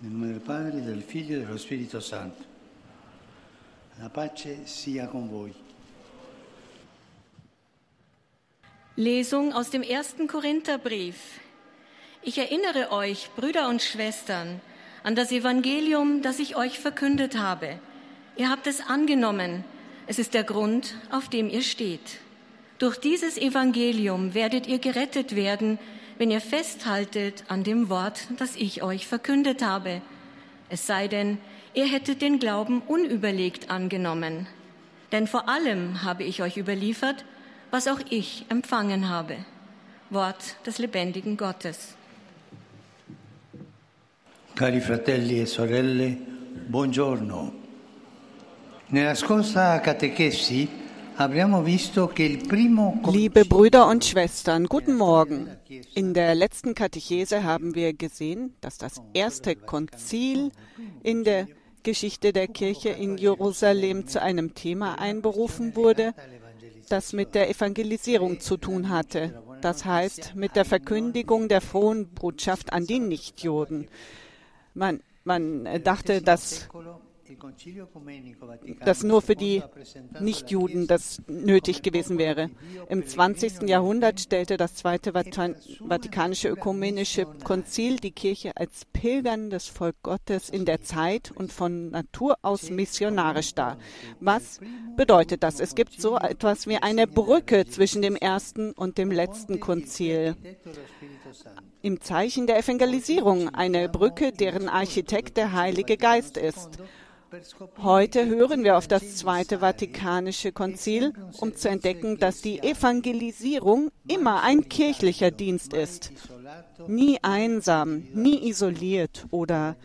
Nel nome del Padre, del Figlio e dello Spirito Santo. La pace sia con voi. Lesung aus dem ersten Korintherbrief. Ich erinnere euch, Brüder und Schwestern, an das Evangelium, das ich euch verkündet habe. Ihr habt es angenommen. Es ist der Grund, auf dem ihr steht. Durch dieses Evangelium werdet ihr gerettet werden, wenn ihr festhaltet an dem Wort, das ich euch verkündet habe. Es sei denn, ihr hättet den Glauben unüberlegt angenommen. Denn vor allem habe ich euch überliefert, was auch ich empfangen habe. Wort des lebendigen Gottes. Cari fratelli e sorelle, buongiorno. Nella scorsa catechesi Liebe Brüder und Schwestern, guten Morgen. In der letzten Katechese haben wir gesehen, dass das erste Konzil in der Geschichte der Kirche in Jerusalem zu einem Thema einberufen wurde, das mit der Evangelisierung zu tun hatte. Das heißt, mit der Verkündigung der frohen Botschaft an die Nichtjuden. Man, man dachte, dass dass nur für die Nichtjuden das nötig gewesen wäre. Im 20. Jahrhundert stellte das Zweite Vatikanische Ökumenische Konzil die Kirche als pilgerndes Volk Gottes in der Zeit und von Natur aus missionarisch dar. Was bedeutet das? Es gibt so etwas wie eine Brücke zwischen dem ersten und dem letzten Konzil im Zeichen der Evangelisierung, eine Brücke, deren Architekt der Heilige Geist ist. Heute hören wir auf das Zweite Vatikanische Konzil, um zu entdecken, dass die Evangelisierung immer ein kirchlicher Dienst ist. Nie einsam, nie isoliert oder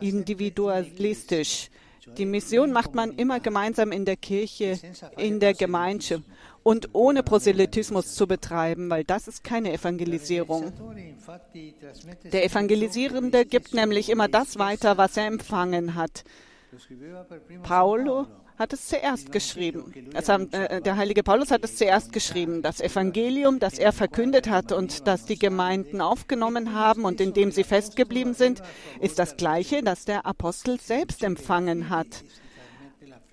individualistisch. Die Mission macht man immer gemeinsam in der Kirche, in der Gemeinde und ohne Proselytismus zu betreiben, weil das ist keine Evangelisierung. Der Evangelisierende gibt nämlich immer das weiter, was er empfangen hat. Paulo hat es zuerst geschrieben. Also, äh, der heilige Paulus hat es zuerst geschrieben. Das Evangelium, das er verkündet hat und das die Gemeinden aufgenommen haben und in dem sie festgeblieben sind, ist das gleiche, das der Apostel selbst empfangen hat.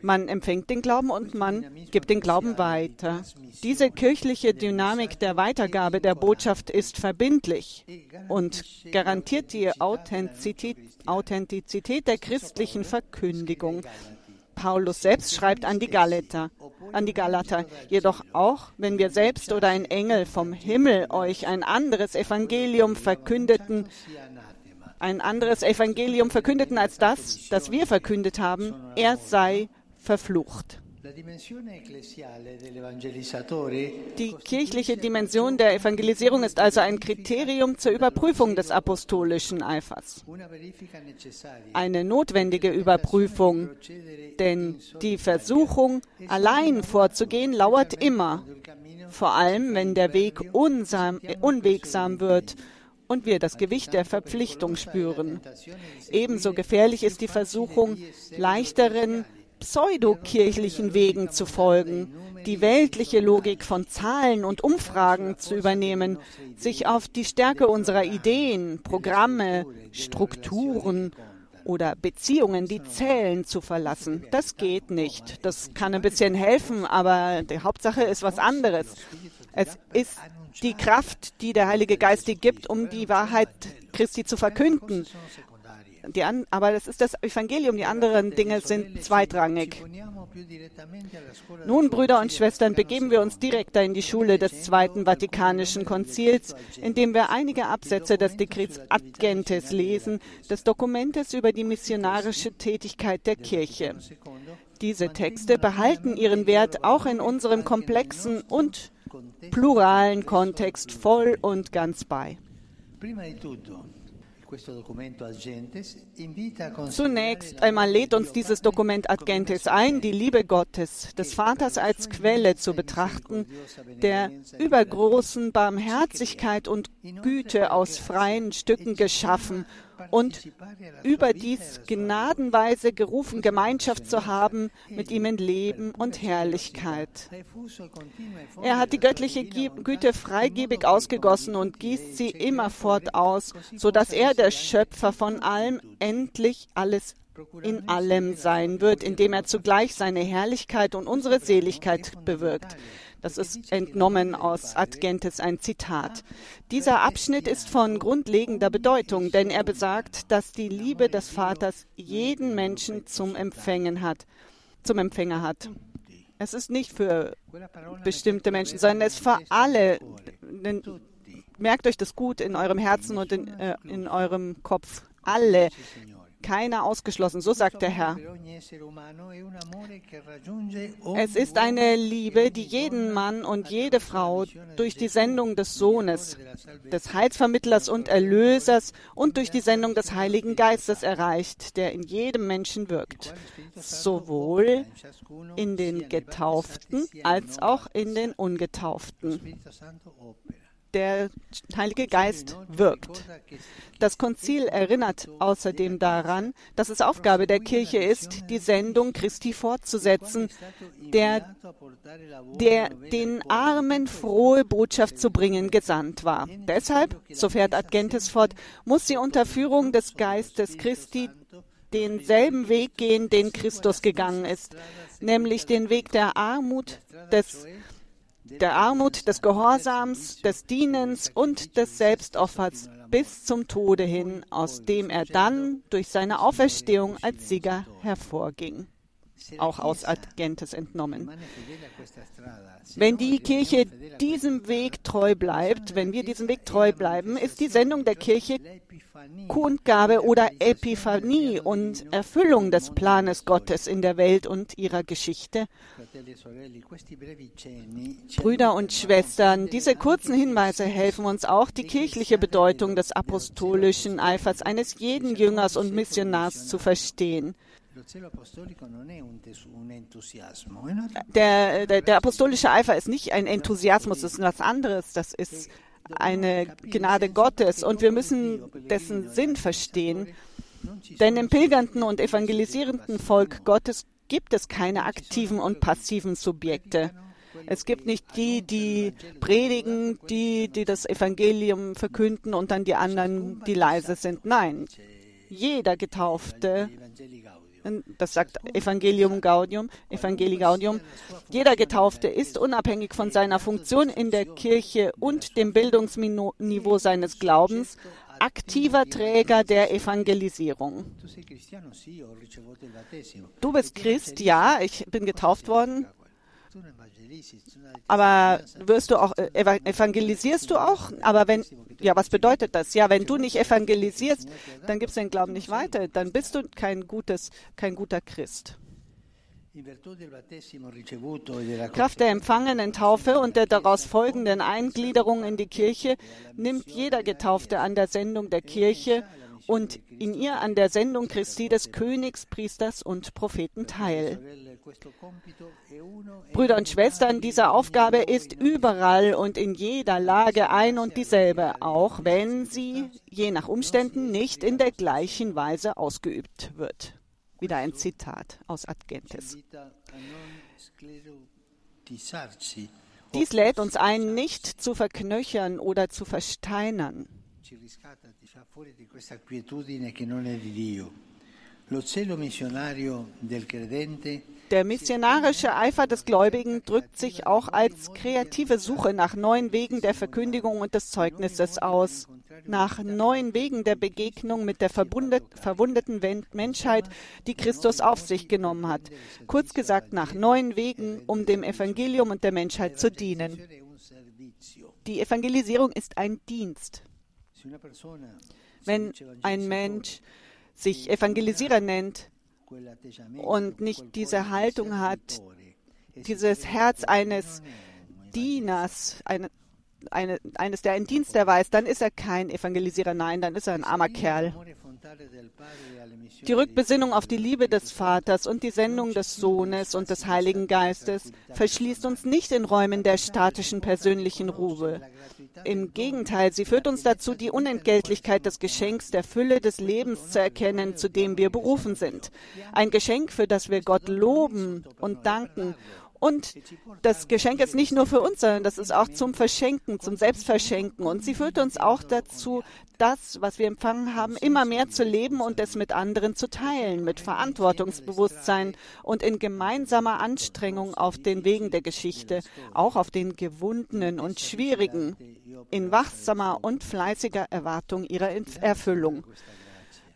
Man empfängt den Glauben und man gibt den Glauben weiter. Diese kirchliche Dynamik der Weitergabe der Botschaft ist verbindlich und garantiert die Authentizität, Authentizität der christlichen Verkündigung. Paulus selbst schreibt an die Galater, an die Galater, jedoch auch, wenn wir selbst oder ein Engel vom Himmel euch ein anderes Evangelium verkündeten, ein anderes Evangelium verkündeten als das, das wir verkündet haben, er sei verflucht. Die kirchliche Dimension der Evangelisierung ist also ein Kriterium zur Überprüfung des apostolischen Eifers. Eine notwendige Überprüfung, denn die Versuchung, allein vorzugehen, lauert immer, vor allem wenn der Weg unsam, unwegsam wird und wir das Gewicht der Verpflichtung spüren. Ebenso gefährlich ist die Versuchung, leichteren, pseudokirchlichen Wegen zu folgen, die weltliche Logik von Zahlen und Umfragen zu übernehmen, sich auf die Stärke unserer Ideen, Programme, Strukturen oder Beziehungen, die zählen, zu verlassen. Das geht nicht. Das kann ein bisschen helfen, aber die Hauptsache ist was anderes. Es ist die Kraft, die der Heilige Geist dir gibt, um die Wahrheit Christi zu verkünden. An, aber das ist das Evangelium, die anderen Dinge sind zweitrangig. Nun, Brüder und Schwestern, begeben wir uns direkter in die Schule des Zweiten Vatikanischen Konzils, indem wir einige Absätze des Dekrets Ad Gentes lesen, des Dokumentes über die missionarische Tätigkeit der Kirche. Diese Texte behalten ihren Wert auch in unserem komplexen und pluralen Kontext voll und ganz bei. Zunächst einmal lädt uns dieses Dokument Ad Gentes ein, die Liebe Gottes, des Vaters als Quelle zu betrachten, der übergroßen Barmherzigkeit und Güte aus freien Stücken geschaffen und überdies gnadenweise gerufen, Gemeinschaft zu haben mit ihm in Leben und Herrlichkeit. Er hat die göttliche Güte freigebig ausgegossen und gießt sie immerfort aus, so dass er, der Schöpfer von allem, endlich alles in allem sein wird, indem er zugleich seine Herrlichkeit und unsere Seligkeit bewirkt. Das ist entnommen aus Adgentes ein Zitat. Dieser Abschnitt ist von grundlegender Bedeutung, denn er besagt, dass die Liebe des Vaters jeden Menschen zum Empfängen hat, zum Empfänger hat. Es ist nicht für bestimmte Menschen, sondern es ist für alle. Merkt euch das gut in eurem Herzen und in, äh, in eurem Kopf. Alle keiner ausgeschlossen, so sagt der Herr. Es ist eine Liebe, die jeden Mann und jede Frau durch die Sendung des Sohnes, des Heilsvermittlers und Erlösers und durch die Sendung des Heiligen Geistes erreicht, der in jedem Menschen wirkt, sowohl in den Getauften als auch in den Ungetauften der Heilige Geist wirkt. Das Konzil erinnert außerdem daran, dass es Aufgabe der Kirche ist, die Sendung Christi fortzusetzen, der, der den Armen frohe Botschaft zu bringen gesandt war. Deshalb, so fährt Adgentes fort, muss sie unter Führung des Geistes Christi denselben Weg gehen, den Christus gegangen ist, nämlich den Weg der Armut, des der Armut, des Gehorsams, des Dienens und des Selbstopfers bis zum Tode hin, aus dem er dann durch seine Auferstehung als Sieger hervorging. Auch aus Agentes entnommen. Wenn die Kirche diesem Weg treu bleibt, wenn wir diesem Weg treu bleiben, ist die Sendung der Kirche Kundgabe oder Epiphanie und Erfüllung des Planes Gottes in der Welt und ihrer Geschichte. Brüder und Schwestern, diese kurzen Hinweise helfen uns auch, die kirchliche Bedeutung des apostolischen Eifers eines jeden Jüngers und Missionars zu verstehen. Der, der, der, apostolische Eifer ist nicht ein Enthusiasmus, das ist was anderes. Das ist eine Gnade Gottes und wir müssen dessen Sinn verstehen. Denn im pilgernden und evangelisierenden Volk Gottes gibt es keine aktiven und passiven Subjekte. Es gibt nicht die, die predigen, die, die das Evangelium verkünden und dann die anderen, die leise sind. Nein, jeder Getaufte das sagt Evangelium Gaudium, Evangelii Gaudium. Jeder Getaufte ist unabhängig von seiner Funktion in der Kirche und dem Bildungsniveau seines Glaubens aktiver Träger der Evangelisierung. Du bist Christ, ja, ich bin getauft worden. Aber wirst du auch äh, evangelisierst du auch? Aber wenn ja, was bedeutet das? Ja, wenn du nicht evangelisierst, dann gibst du den Glauben nicht weiter, dann bist du kein gutes, kein guter Christ. Kraft der empfangenen Taufe und der daraus folgenden Eingliederung in die Kirche nimmt jeder Getaufte an der Sendung der Kirche und in ihr an der Sendung Christi des Königs, Priesters und Propheten teil. Brüder und Schwestern, diese Aufgabe ist überall und in jeder Lage ein und dieselbe, auch wenn sie je nach Umständen nicht in der gleichen Weise ausgeübt wird. Wieder ein Zitat aus Adgentes. Dies lädt uns ein, nicht zu verknöchern oder zu versteinern. Der missionarische Eifer des Gläubigen drückt sich auch als kreative Suche nach neuen Wegen der Verkündigung und des Zeugnisses aus, nach neuen Wegen der Begegnung mit der verwundeten Menschheit, die Christus auf sich genommen hat. Kurz gesagt, nach neuen Wegen, um dem Evangelium und der Menschheit zu dienen. Die Evangelisierung ist ein Dienst. Wenn ein Mensch sich Evangelisierer nennt, und nicht diese Haltung hat, dieses Herz eines Dieners, eine, eine, eines, der einen Dienst erweist, dann ist er kein Evangelisierer, nein, dann ist er ein armer Kerl. Die Rückbesinnung auf die Liebe des Vaters und die Sendung des Sohnes und des Heiligen Geistes verschließt uns nicht in Räumen der statischen persönlichen Ruhe. Im Gegenteil, sie führt uns dazu, die Unentgeltlichkeit des Geschenks der Fülle des Lebens zu erkennen, zu dem wir berufen sind. Ein Geschenk, für das wir Gott loben und danken und das Geschenk ist nicht nur für uns, sondern das ist auch zum Verschenken, zum Selbstverschenken. Und sie führt uns auch dazu, das, was wir empfangen haben, immer mehr zu leben und es mit anderen zu teilen, mit Verantwortungsbewusstsein und in gemeinsamer Anstrengung auf den Wegen der Geschichte, auch auf den gewundenen und schwierigen, in wachsamer und fleißiger Erwartung ihrer Erfüllung.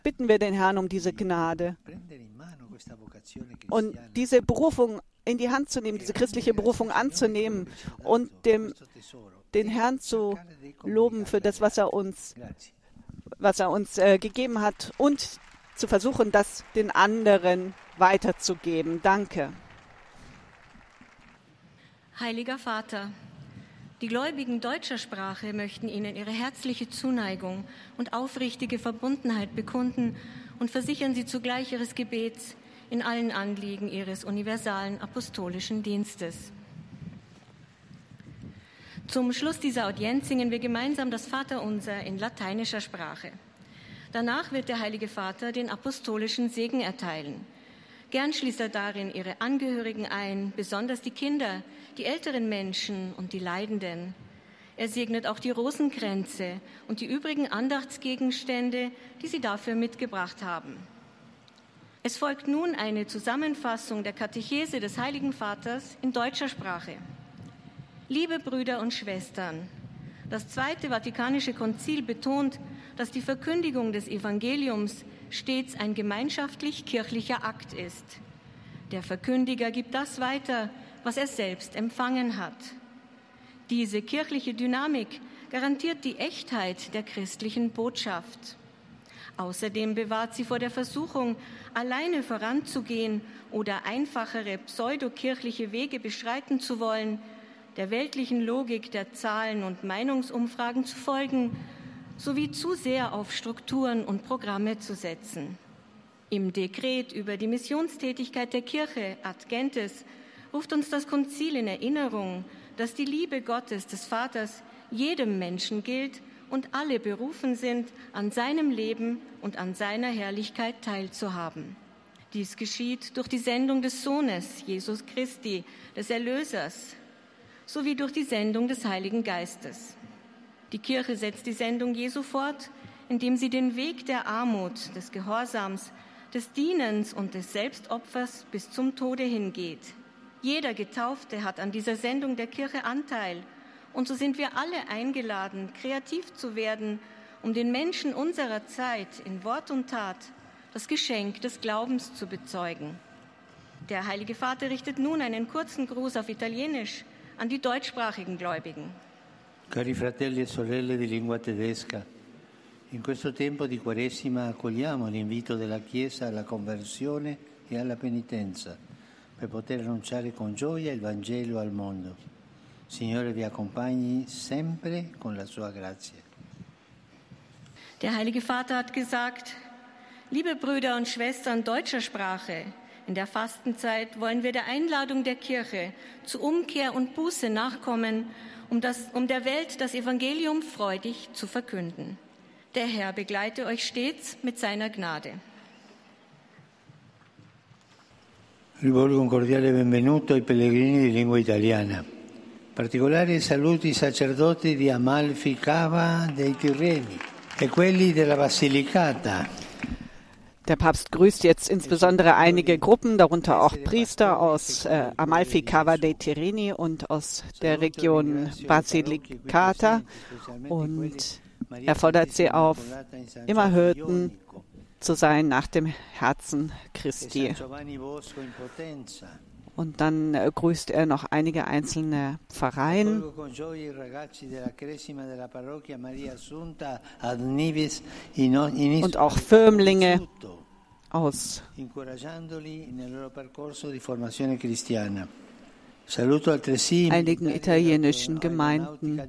Bitten wir den Herrn um diese Gnade und diese Berufung in die Hand zu nehmen, diese christliche Berufung anzunehmen und dem, den Herrn zu loben für das, was er uns, was er uns äh, gegeben hat und zu versuchen, das den anderen weiterzugeben. Danke. Heiliger Vater, die Gläubigen deutscher Sprache möchten Ihnen ihre herzliche Zuneigung und aufrichtige Verbundenheit bekunden und versichern Sie zugleich Ihres Gebets in allen Anliegen ihres universalen apostolischen Dienstes. Zum Schluss dieser Audienz singen wir gemeinsam das Vaterunser in lateinischer Sprache. Danach wird der Heilige Vater den apostolischen Segen erteilen. Gern schließt er darin ihre Angehörigen ein, besonders die Kinder, die älteren Menschen und die Leidenden. Er segnet auch die Rosenkränze und die übrigen Andachtsgegenstände, die sie dafür mitgebracht haben. Es folgt nun eine Zusammenfassung der Katechese des Heiligen Vaters in deutscher Sprache. Liebe Brüder und Schwestern, das Zweite Vatikanische Konzil betont, dass die Verkündigung des Evangeliums stets ein gemeinschaftlich-kirchlicher Akt ist. Der Verkündiger gibt das weiter, was er selbst empfangen hat. Diese kirchliche Dynamik garantiert die Echtheit der christlichen Botschaft. Außerdem bewahrt sie vor der Versuchung, alleine voranzugehen oder einfachere pseudokirchliche Wege beschreiten zu wollen, der weltlichen Logik der Zahlen und Meinungsumfragen zu folgen, sowie zu sehr auf Strukturen und Programme zu setzen. Im Dekret über die Missionstätigkeit der Kirche Ad Gentes ruft uns das Konzil in Erinnerung, dass die Liebe Gottes des Vaters jedem Menschen gilt und alle berufen sind, an seinem Leben und an seiner Herrlichkeit teilzuhaben. Dies geschieht durch die Sendung des Sohnes, Jesus Christi, des Erlösers, sowie durch die Sendung des Heiligen Geistes. Die Kirche setzt die Sendung Jesu fort, indem sie den Weg der Armut, des Gehorsams, des Dienens und des Selbstopfers bis zum Tode hingeht. Jeder Getaufte hat an dieser Sendung der Kirche Anteil und so sind wir alle eingeladen, kreativ zu werden, um den Menschen unserer Zeit in Wort und Tat das Geschenk des Glaubens zu bezeugen. Der Heilige Vater richtet nun einen kurzen Gruß auf Italienisch an die deutschsprachigen Gläubigen. Cari fratelli e sorelle di lingua tedesca, in questo tempo di Quaresima accogliamo l'invito della Chiesa alla conversione e alla penitenza per poter annunciare con gioia il Vangelo al mondo. Signore vi accompagni sempre con la sua grazia. Der Heilige Vater hat gesagt, liebe Brüder und Schwestern deutscher Sprache, in der Fastenzeit wollen wir der Einladung der Kirche zu Umkehr und Buße nachkommen, um, das, um der Welt das Evangelium freudig zu verkünden. Der Herr begleite euch stets mit seiner Gnade. Rivolgo un cordiale benvenuto ai pellegrini di lingua italiana. Particolari saluti ai sacerdoti di Amalfi Cava dei Tirreni e quelli della Basilicata. Der Papst grüßt jetzt insbesondere einige Gruppen, darunter auch Priester aus äh, Amalfi Cava dei Tirreni und aus der Region Basilicata. Und er fordert sie auf, immer Hürden zu sein nach dem Herzen Christi. Und dann äh, grüßt er noch einige einzelne Pfarreien. Und auch Firmlinge aus einigen italienischen Gemeinden.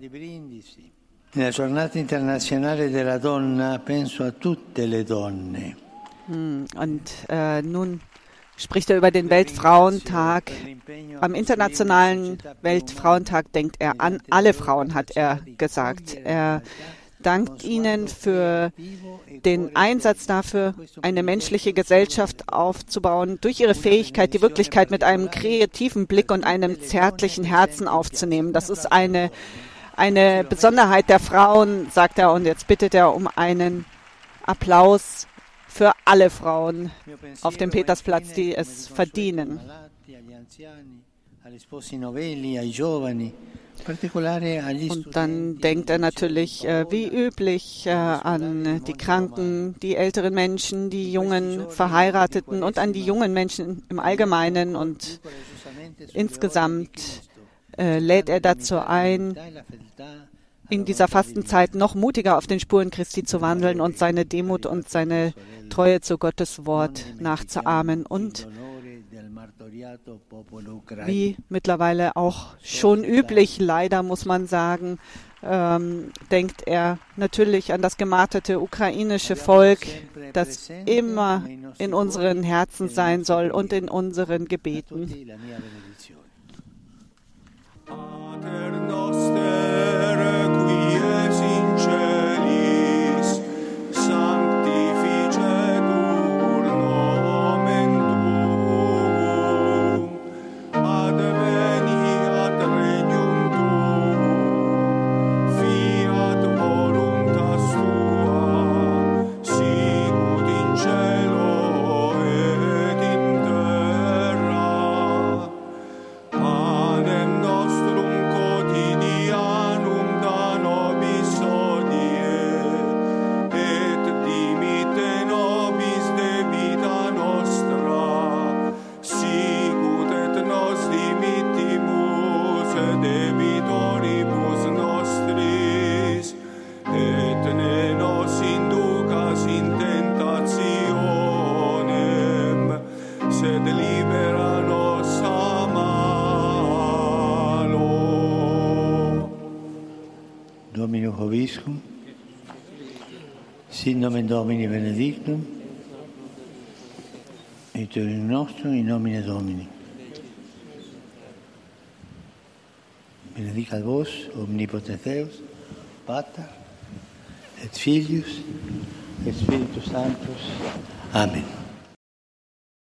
Nella giornata internazionale della donna penso a tutte le donne. Hm, und äh, nun spricht er über den Weltfrauentag. Am Internationalen Weltfrauentag denkt er an alle Frauen, hat er gesagt. Er dankt ihnen für den Einsatz dafür, eine menschliche Gesellschaft aufzubauen, durch ihre Fähigkeit, die Wirklichkeit mit einem kreativen Blick und einem zärtlichen Herzen aufzunehmen. Das ist eine eine Besonderheit der Frauen, sagt er, und jetzt bittet er um einen Applaus für alle Frauen auf dem Petersplatz, die es verdienen. Und dann denkt er natürlich, äh, wie üblich, äh, an die Kranken, die älteren Menschen, die jungen Verheirateten und an die jungen Menschen im Allgemeinen und insgesamt äh, lädt er dazu ein, in dieser Fastenzeit noch mutiger auf den Spuren Christi zu wandeln und seine Demut und seine Treue zu Gottes Wort nachzuahmen und wie mittlerweile auch schon üblich, leider muss man sagen, ähm, denkt er natürlich an das gemarterte ukrainische Volk, das immer in unseren Herzen sein soll und in unseren Gebeten. Dominus Hoviscum, sit nomen Domini benedictum, et in nostrum in nomine Domini. Benedicat vos, omnipotens Deus, Pater, et Filius, et Spiritus Sanctus. Amen.